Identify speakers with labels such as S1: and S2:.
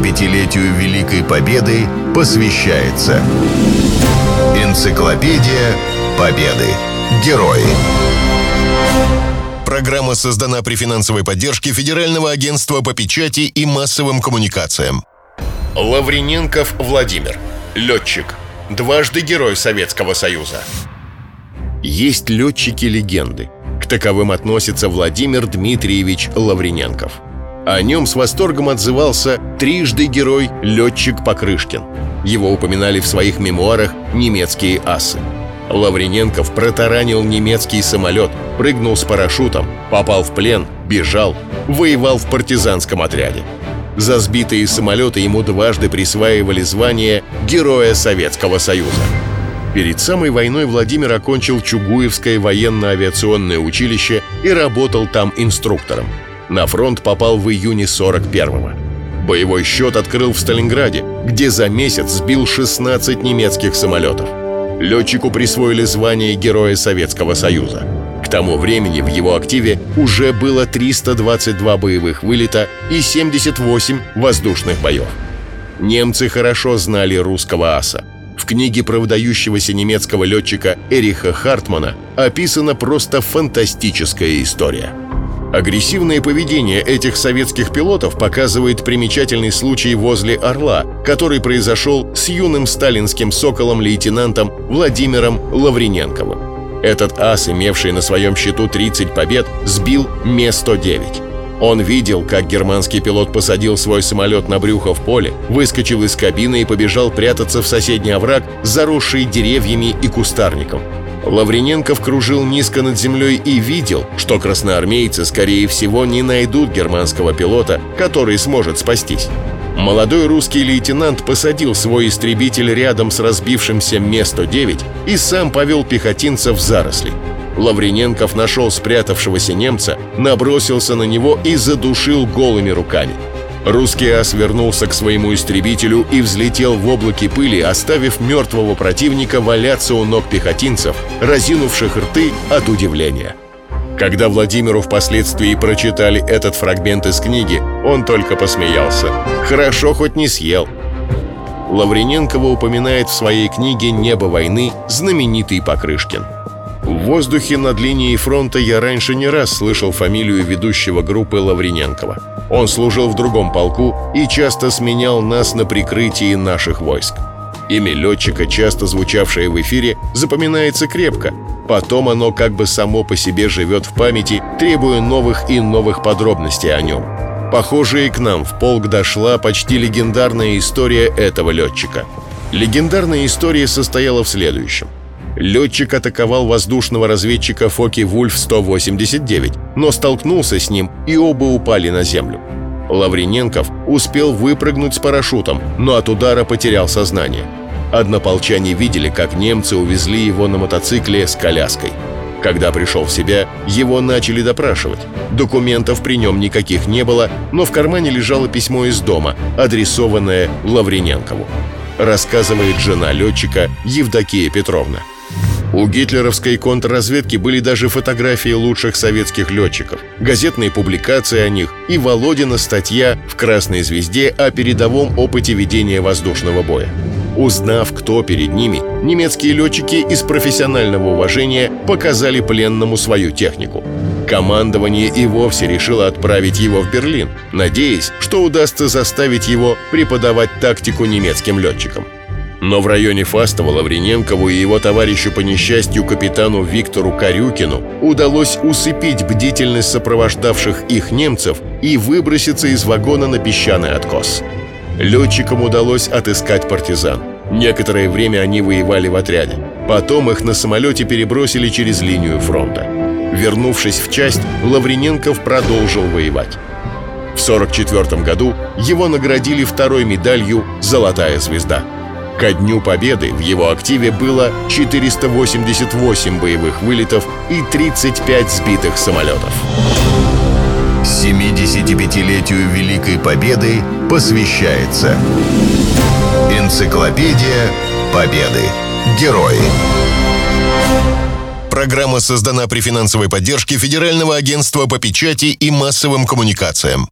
S1: 75-летию Великой Победы посвящается Энциклопедия Победы. Герои. Программа создана при финансовой поддержке Федерального агентства по печати и массовым коммуникациям.
S2: Лаврененков Владимир. Летчик. Дважды Герой Советского Союза.
S3: Есть летчики-легенды. К таковым относится Владимир Дмитриевич Лаврененков. О нем с восторгом отзывался трижды герой летчик Покрышкин. Его упоминали в своих мемуарах немецкие асы. Лаврененков протаранил немецкий самолет, прыгнул с парашютом, попал в плен, бежал, воевал в партизанском отряде. За сбитые самолеты ему дважды присваивали звание Героя Советского Союза. Перед самой войной Владимир окончил Чугуевское военно-авиационное училище и работал там инструктором. На фронт попал в июне 41-го. Боевой счет открыл в Сталинграде, где за месяц сбил 16 немецких самолетов. Летчику присвоили звание Героя Советского Союза. К тому времени в его активе уже было 322 боевых вылета и 78 воздушных боев. Немцы хорошо знали русского аса. В книге про выдающегося немецкого летчика Эриха Хартмана описана просто фантастическая история. Агрессивное поведение этих советских пилотов показывает примечательный случай возле «Орла», который произошел с юным сталинским соколом-лейтенантом Владимиром Лаврененковым. Этот ас, имевший на своем счету 30 побед, сбил Ме-109. Он видел, как германский пилот посадил свой самолет на брюхо в поле, выскочил из кабины и побежал прятаться в соседний овраг, заросший деревьями и кустарником. Лаврененков кружил низко над землей и видел, что красноармейцы, скорее всего, не найдут германского пилота, который сможет спастись. Молодой русский лейтенант посадил свой истребитель рядом с разбившимся Ме-109 и сам повел пехотинцев в заросли. Лаврененков нашел спрятавшегося немца, набросился на него и задушил голыми руками. Русский ас вернулся к своему истребителю и взлетел в облаке пыли, оставив мертвого противника валяться у ног пехотинцев, разинувших рты от удивления. Когда Владимиру впоследствии прочитали этот фрагмент из книги, он только посмеялся. «Хорошо, хоть не съел». Лаврененкова упоминает в своей книге «Небо войны» знаменитый Покрышкин – в воздухе над линией фронта я раньше не раз слышал фамилию ведущего группы Лаврененкова. Он служил в другом полку и часто сменял нас на прикрытии наших войск. Имя летчика, часто звучавшее в эфире, запоминается крепко. Потом оно как бы само по себе живет в памяти, требуя новых и новых подробностей о нем. Похоже, и к нам в полк дошла почти легендарная история этого летчика. Легендарная история состояла в следующем. Летчик атаковал воздушного разведчика Фоки Вульф-189, но столкнулся с ним, и оба упали на землю. Лаврененков успел выпрыгнуть с парашютом, но от удара потерял сознание. Однополчане видели, как немцы увезли его на мотоцикле с коляской. Когда пришел в себя, его начали допрашивать. Документов при нем никаких не было, но в кармане лежало письмо из дома, адресованное Лаврененкову. Рассказывает жена летчика Евдокия Петровна. У гитлеровской контрразведки были даже фотографии лучших советских летчиков, газетные публикации о них и Володина статья в «Красной звезде» о передовом опыте ведения воздушного боя. Узнав, кто перед ними, немецкие летчики из профессионального уважения показали пленному свою технику. Командование и вовсе решило отправить его в Берлин, надеясь, что удастся заставить его преподавать тактику немецким летчикам. Но в районе Фастова Лаврененкову и его товарищу по несчастью капитану Виктору Карюкину удалось усыпить бдительность сопровождавших их немцев и выброситься из вагона на песчаный откос. Летчикам удалось отыскать партизан. Некоторое время они воевали в отряде. Потом их на самолете перебросили через линию фронта. Вернувшись в часть, Лаврененков продолжил воевать. В 1944 году его наградили второй медалью «Золотая звезда». Ко Дню Победы в его активе было 488 боевых вылетов и 35 сбитых самолетов.
S1: 75-летию Великой Победы посвящается Энциклопедия Победы. Герои. Программа создана при финансовой поддержке Федерального агентства по печати и массовым коммуникациям.